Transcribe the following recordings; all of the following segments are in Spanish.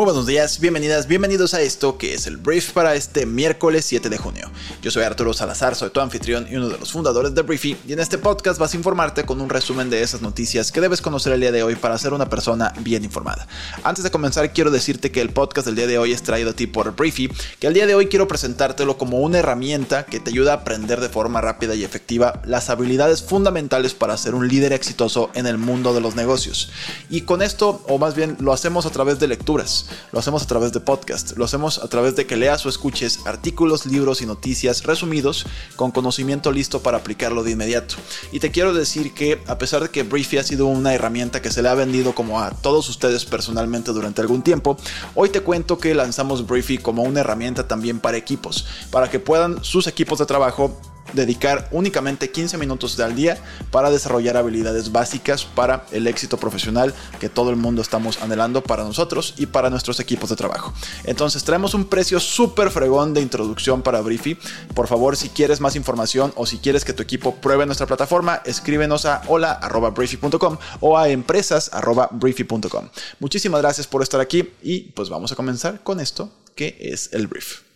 Muy buenos días, bienvenidas, bienvenidos a esto que es el brief para este miércoles 7 de junio. Yo soy Arturo Salazar, soy tu anfitrión y uno de los fundadores de Briefy y en este podcast vas a informarte con un resumen de esas noticias que debes conocer el día de hoy para ser una persona bien informada. Antes de comenzar quiero decirte que el podcast del día de hoy es traído a ti por Briefy, que el día de hoy quiero presentártelo como una herramienta que te ayuda a aprender de forma rápida y efectiva las habilidades fundamentales para ser un líder exitoso en el mundo de los negocios. Y con esto, o más bien lo hacemos a través de lecturas lo hacemos a través de podcast, lo hacemos a través de que leas o escuches artículos, libros y noticias resumidos con conocimiento listo para aplicarlo de inmediato. Y te quiero decir que a pesar de que Briefy ha sido una herramienta que se le ha vendido como a todos ustedes personalmente durante algún tiempo, hoy te cuento que lanzamos Briefy como una herramienta también para equipos, para que puedan sus equipos de trabajo dedicar únicamente 15 minutos al día para desarrollar habilidades básicas para el éxito profesional que todo el mundo estamos anhelando para nosotros y para nuestros equipos de trabajo. Entonces traemos un precio súper fregón de introducción para Briefy. Por favor, si quieres más información o si quieres que tu equipo pruebe nuestra plataforma, escríbenos a hola.briefy.com o a empresas.briefy.com. Muchísimas gracias por estar aquí y pues vamos a comenzar con esto que es el brief.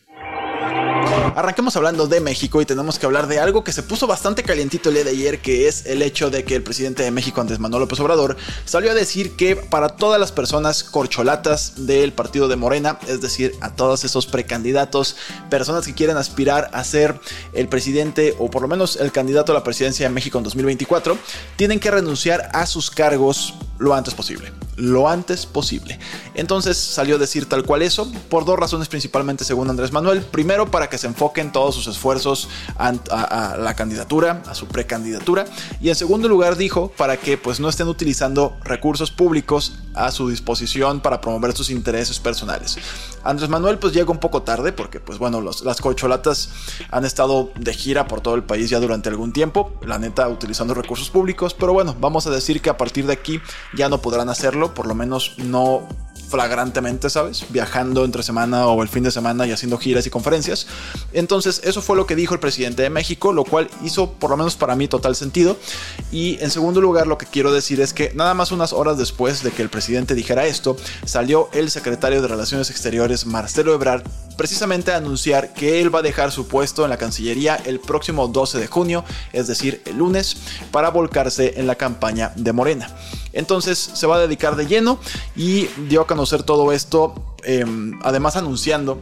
Arranquemos hablando de México y tenemos que hablar de algo que se puso bastante calientito el día de ayer, que es el hecho de que el presidente de México, Andrés Manuel López Obrador, salió a decir que para todas las personas corcholatas del partido de Morena, es decir, a todos esos precandidatos, personas que quieren aspirar a ser el presidente o por lo menos el candidato a la presidencia de México en 2024, tienen que renunciar a sus cargos lo antes posible. Lo antes posible. Entonces salió a decir tal cual eso, por dos razones principalmente según Andrés Manuel. Primero, para que se enfoquen todos sus esfuerzos a, la candidatura, a su precandidatura. Y en segundo lugar dijo, para que pues no estén utilizando recursos públicos a su disposición para promover sus intereses personales. Andrés Manuel pues llega un poco tarde porque pues bueno, las cocholatas han estado de gira por todo el país ya durante algún tiempo, la neta utilizando recursos públicos, pero bueno, vamos a decir que a partir de aquí ya no podrán hacerlo, por lo menos no flagrantemente, ¿sabes? Viajando entre semana o el fin de semana y haciendo giras y conferencias. Entonces, eso fue lo que dijo el presidente de México, lo cual hizo, por lo menos para mí, total sentido. Y en segundo lugar, lo que quiero decir es que nada más unas horas después de que el presidente dijera esto, salió el secretario de Relaciones Exteriores, Marcelo Ebrard, precisamente a anunciar que él va a dejar su puesto en la Cancillería el próximo 12 de junio, es decir, el lunes, para volcarse en la campaña de Morena. Entonces se va a dedicar de lleno y dio a conocer todo esto, em, además anunciando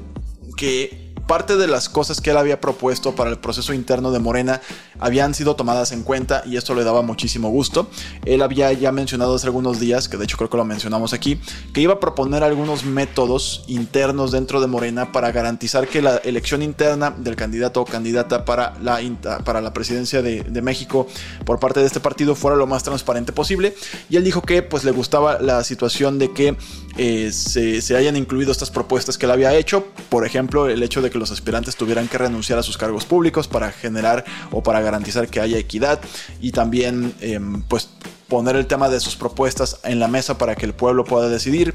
que parte de las cosas que él había propuesto para el proceso interno de Morena habían sido tomadas en cuenta y esto le daba muchísimo gusto. Él había ya mencionado hace algunos días, que de hecho creo que lo mencionamos aquí, que iba a proponer algunos métodos internos dentro de Morena para garantizar que la elección interna del candidato o candidata para la, para la presidencia de, México por parte de este partido fuera lo más transparente posible. Y él dijo que pues le gustaba la situación de que eh, se, se hayan incluido estas propuestas que él había hecho, por ejemplo el hecho de que los aspirantes tuvieran que renunciar a sus cargos públicos para generar o para garantizar que haya equidad y también em, pues poner el tema de sus propuestas en la mesa para que el pueblo pueda decidir.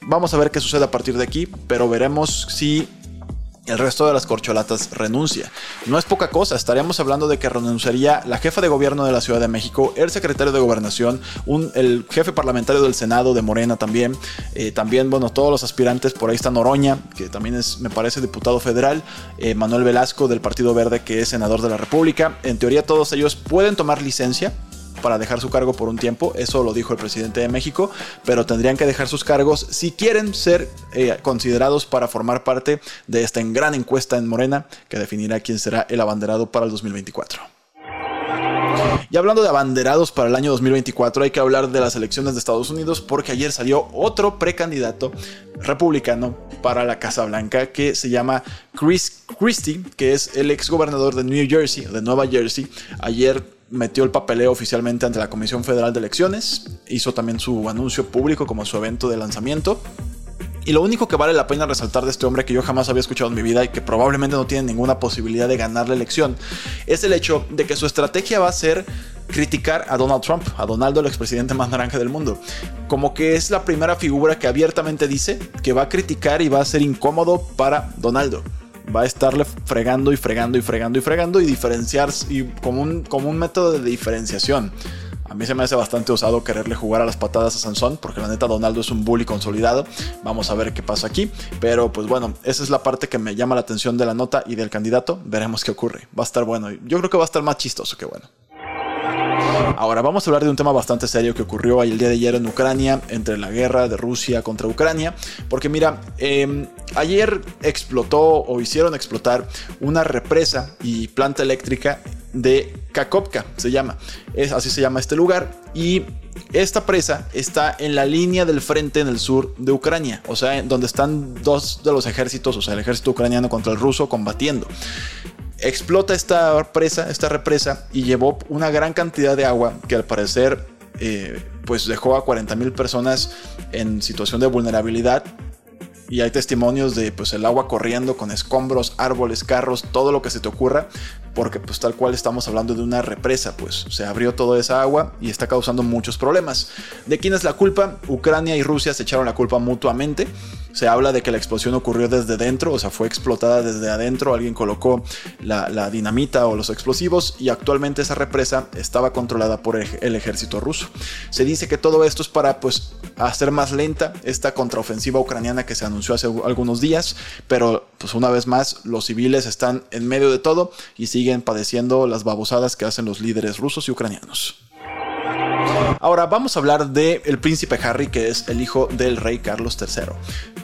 Vamos a ver qué sucede a partir de aquí, pero veremos si el resto de las corcholatas renuncia. No es poca cosa, estaríamos hablando de que renunciaría la jefa de gobierno de la Ciudad de México, el secretario de gobernación, el jefe parlamentario del Senado de Morena también, eh, también, bueno, todos los aspirantes, por ahí está Noroña, que también es, me parece, diputado federal, eh, Manuel Velasco del Partido Verde, que es senador de la República. En teoría todos ellos pueden tomar licencia, para dejar su cargo por un tiempo, eso lo dijo el presidente de México, pero tendrían que dejar sus cargos si quieren ser eh, considerados para formar parte de esta gran encuesta en Morena que definirá quién será el abanderado para el 2024. Y hablando de abanderados para el año 2024, hay que hablar de las elecciones de Estados Unidos porque ayer salió otro precandidato republicano para la Casa Blanca que se llama Chris Christie, que es el ex gobernador de New Jersey, de Nueva Jersey. Ayer metió el papeleo oficialmente ante la Comisión Federal de Elecciones, hizo también su anuncio público como su evento de lanzamiento. Y lo único que vale la pena resaltar de este hombre que yo jamás había escuchado en mi vida y que probablemente no tiene ninguna posibilidad de ganar la elección es el hecho de que su estrategia va a ser criticar a Donald Trump, a Donaldo, el expresidente más naranja del mundo. Como que es la primera figura que abiertamente dice que va a criticar y va a ser incómodo para Donaldo. Va a estarle fregando y fregando y fregando y fregando y diferenciarse y como un, como un método de diferenciación. A mí se me hace bastante osado quererle jugar a las patadas a Sansón, porque la neta Donaldo es un bully consolidado. Vamos a ver qué pasa aquí. Pero pues bueno, esa es la parte que me llama la atención de la nota y del candidato. Veremos qué ocurre. Va a estar bueno. Yo creo que va a estar más chistoso que bueno. Ahora vamos a hablar de un tema bastante serio que ocurrió el día de ayer en Ucrania, entre la guerra de Rusia contra Ucrania, porque mira, em, ayer explotó o hicieron explotar una represa y planta eléctrica de Kakovka, se llama, así se llama este lugar, y esta presa está en la línea del frente en el sur de Ucrania, o sea, donde están dos de los ejércitos, o sea, el ejército ucraniano contra el ruso combatiendo explota esta presa, esta represa, y llevó una gran cantidad de agua que al parecer eh, pues dejó a 40 mil personas en situación de vulnerabilidad. Y hay testimonios de pues el agua corriendo con escombros, árboles, carros, todo lo que se te ocurra, porque pues tal cual estamos hablando de una represa, pues se abrió toda esa agua y está causando muchos problemas. ¿De quién es la culpa? Ucrania y Rusia se echaron la culpa mutuamente. Se habla de que la explosión ocurrió desde dentro, o sea, fue explotada desde adentro, alguien colocó la, dinamita o los explosivos y actualmente esa represa estaba controlada por el ejército ruso. Se dice que todo esto es para pues hacer más lenta esta contraofensiva ucraniana que se anunció hace algunos días, pero pues una vez más los civiles están en medio de todo y siguen padeciendo las babosadas que hacen los líderes rusos y ucranianos. Ahora vamos a hablar del el príncipe Harry, que es el hijo del rey Carlos III.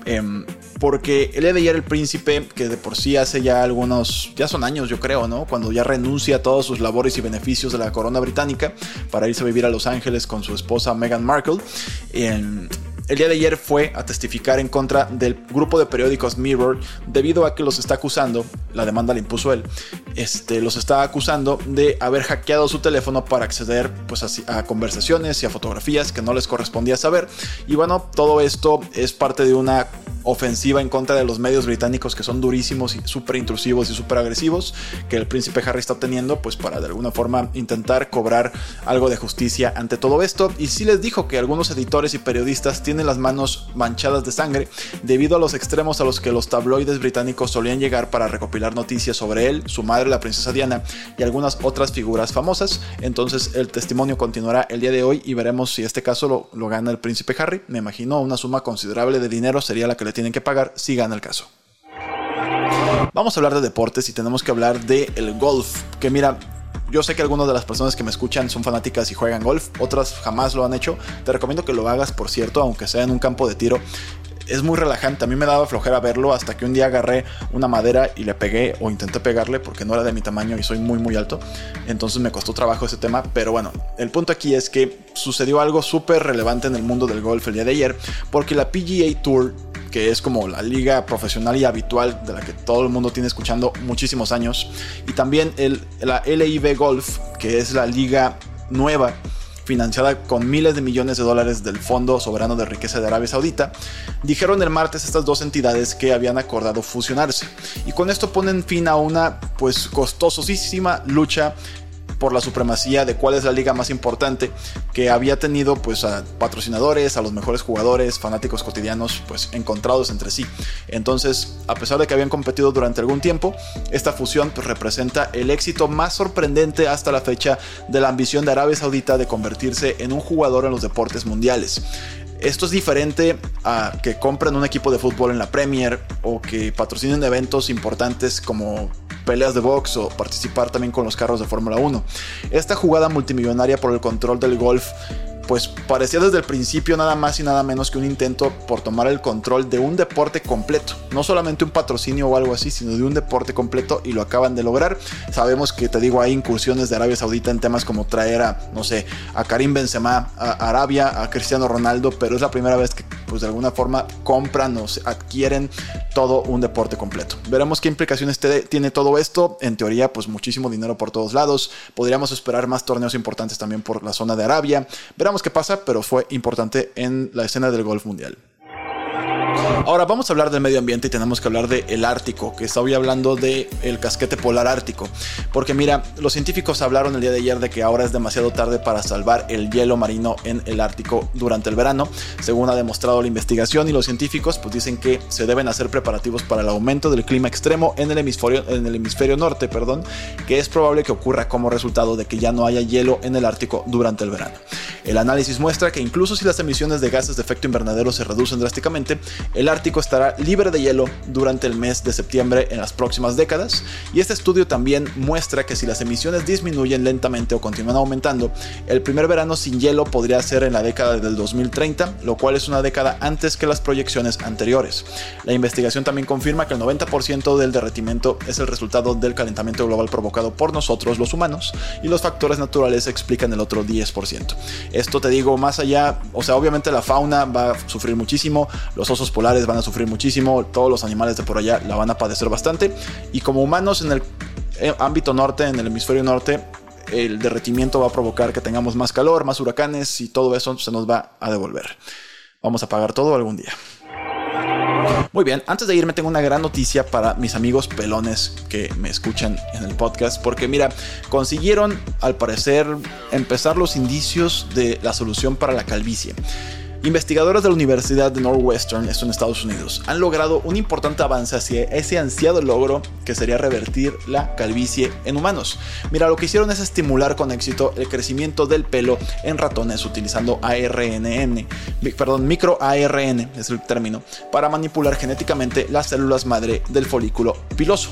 Em, porque el de el príncipe, que de por sí hace ya algunos, ya son años yo creo, ¿no? Cuando ya renuncia a todos sus labores y beneficios de la corona británica para irse a vivir a Los Ángeles con su esposa Meghan Markle. Em, el día de ayer fue a testificar en contra del grupo de periódicos Mirror debido a que los está acusando, la demanda la impuso él, este, los está acusando de haber hackeado su teléfono para acceder pues, a, a conversaciones y a fotografías que no les correspondía saber. Y bueno, todo esto es parte de una ofensiva en contra de los medios británicos que son durísimos y súper intrusivos y súper agresivos que el príncipe Harry está obteniendo pues para de alguna forma intentar cobrar algo de justicia ante todo esto. Y sí les dijo que algunos editores y periodistas tienen las manos manchadas de sangre debido a los extremos a los que los tabloides británicos solían llegar para recopilar noticias sobre él, su madre la princesa Diana y algunas otras figuras famosas. Entonces el testimonio continuará el día de hoy y veremos si este caso lo, lo gana el príncipe Harry. Me imagino una suma considerable de dinero sería la que le tienen que pagar si gana el caso. Vamos a hablar de deportes y tenemos que hablar del el golf, que mira, yo sé que algunas de las personas que me escuchan son fanáticas y juegan golf, otras jamás lo han hecho. Te recomiendo que lo hagas, por cierto, aunque sea en un campo de tiro. Es muy relajante, a mí me daba flojera verlo hasta que un día agarré una madera y le pegué o intenté pegarle porque no era de mi tamaño y soy muy muy alto. Entonces me costó trabajo ese tema, pero bueno, el punto aquí es que sucedió algo súper relevante en el mundo del golf el día de ayer porque la PGA Tour que es como la liga profesional y habitual de la que todo el mundo tiene escuchando muchísimos años. Y también el, la LIV Golf, que es la liga nueva financiada con miles de millones de dólares del Fondo Soberano de Riqueza de Arabia Saudita, dijeron el martes estas dos entidades que habían acordado fusionarse. Y con esto ponen fin a una pues costosísima lucha por la supremacía de cuál es la liga más importante que había tenido pues a patrocinadores, a los mejores jugadores, fanáticos cotidianos pues encontrados entre sí. Entonces, a pesar de que habían competido durante algún tiempo, esta fusión pues, representa el éxito más sorprendente hasta la fecha de la ambición de Arabia Saudita de convertirse en un jugador en los deportes mundiales. Esto es diferente a que compren un equipo de fútbol en la Premier o que patrocinen eventos importantes como peleas de box o participar también con los carros de Fórmula 1. Esta jugada multimillonaria por el control del golf pues parecía desde el principio nada más y nada menos que un intento por tomar el control de un deporte completo. No solamente un patrocinio o algo así, sino de un deporte completo y lo acaban de lograr. Sabemos que, te digo, hay incursiones de Arabia Saudita en temas como traer a, no sé, a Karim Benzema a Arabia, a Cristiano Ronaldo, pero es la primera vez que, pues de alguna forma, compran o adquieren todo un deporte completo. Veremos qué implicaciones tiene todo esto. En teoría, pues muchísimo dinero por todos lados. Podríamos esperar más torneos importantes también por la zona de Arabia. Veremos qué pasa, pero fue importante en la escena del golf mundial. Ahora vamos a hablar del medio ambiente y tenemos que hablar del Ártico, que está hoy hablando del el casquete polar ártico. Porque mira, los científicos hablaron el día de ayer de que ahora es demasiado tarde para salvar el hielo marino en el Ártico durante el verano, según ha demostrado la investigación y los científicos pues dicen que se deben hacer preparativos para el aumento del clima extremo en el hemisferio, en el hemisferio norte, perdón, que es probable que ocurra como resultado de que ya no haya hielo en el Ártico durante el verano. El análisis muestra que incluso si las emisiones de gases de efecto invernadero se reducen drásticamente, el Ártico estará libre de hielo durante el mes de septiembre en las próximas décadas, y este estudio también muestra que si las emisiones disminuyen lentamente o continúan aumentando, el primer verano sin hielo podría ser en la década del 2030, lo cual es una década antes que las proyecciones anteriores. La investigación también confirma que el 90% del derretimiento es el resultado del calentamiento global provocado por nosotros los humanos, y los factores naturales explican el otro 10%. Esto te digo, más allá, o sea, obviamente la fauna va a sufrir muchísimo, los osos polares van a sufrir muchísimo, todos los animales de por allá la van a padecer bastante. Y como humanos en el eh, ámbito norte, en el hemisferio norte, el derretimiento va a provocar que tengamos más calor, más huracanes y todo eso se nos va a devolver. Vamos a pagar todo algún día. Muy bien, antes de irme tengo una gran noticia para mis amigos pelones que me escuchan en el podcast, porque mira, consiguieron al parecer empezar los indicios de la solución para la calvicie. Investigadores de la Universidad de Northwestern, esto en Estados Unidos, han logrado un importante avance hacia ese ansiado logro que sería revertir la calvicie en humanos. Mira, lo que hicieron es estimular con éxito el crecimiento del pelo en ratones utilizando ARNN, perdón, micro ARN es el término, para manipular genéticamente las células madre del folículo piloso.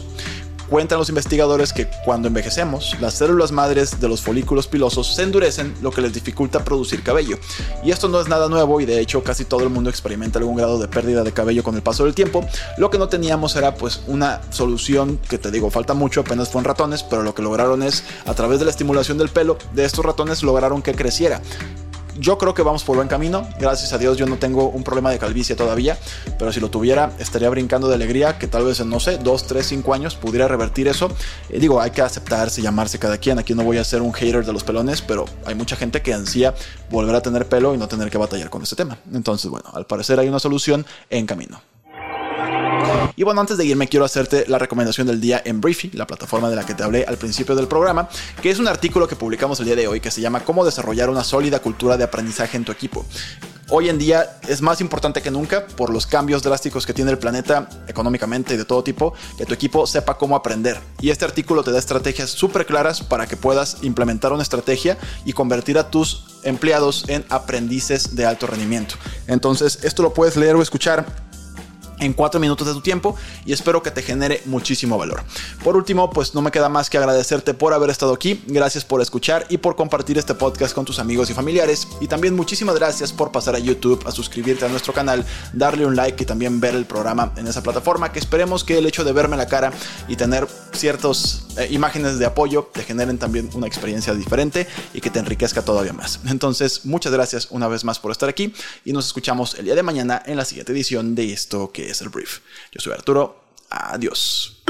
Cuentan los investigadores que cuando envejecemos, las células madres de los folículos pilosos se endurecen, lo que les dificulta producir cabello. Y esto no es nada nuevo y de hecho casi todo el mundo experimenta algún grado de pérdida de cabello con el paso del tiempo. Lo que no teníamos era pues una solución que te digo, falta mucho, apenas fue en ratones, pero lo que lograron es a través de la estimulación del pelo de estos ratones lograron que creciera yo creo que vamos por buen camino. Gracias a Dios yo no tengo un problema de calvicie todavía, pero si lo tuviera estaría brincando de alegría que tal vez en, no sé, 2, 3, 5 años pudiera revertir eso. Eh, digo, hay que aceptarse, llamarse cada quien. Aquí no voy a ser un hater de los pelones, pero hay mucha gente que ansía volver a tener pelo y no tener que batallar con este tema. Entonces, bueno, al parecer hay una solución en camino. Y bueno, antes de irme quiero hacerte la recomendación del día en Briefy, la plataforma de la que te hablé al principio del programa, que es un artículo que publicamos el día de hoy que se llama Cómo desarrollar una sólida cultura de aprendizaje en tu equipo. Hoy en día es más importante que nunca por los cambios drásticos que tiene el planeta económicamente y de todo tipo, que tu equipo sepa cómo aprender. Y este artículo te da estrategias súper claras para que puedas implementar una estrategia y convertir a tus empleados en aprendices de alto rendimiento. Entonces, esto lo puedes leer o escuchar en cuatro minutos de tu tiempo y espero que te genere muchísimo valor. Por último, pues no me queda más que agradecerte por haber estado aquí, gracias por escuchar y por compartir este podcast con tus amigos y familiares y también muchísimas gracias por pasar a YouTube, a suscribirte a nuestro canal, darle un like y también ver el programa en esa plataforma que esperemos que el hecho de verme la cara y tener ciertas eh, imágenes de apoyo te generen también una experiencia diferente y que te enriquezca todavía más. Entonces, muchas gracias una vez más por estar aquí y nos escuchamos el día de mañana en la siguiente edición de esto es el brief. Yo soy Arturo. Adiós.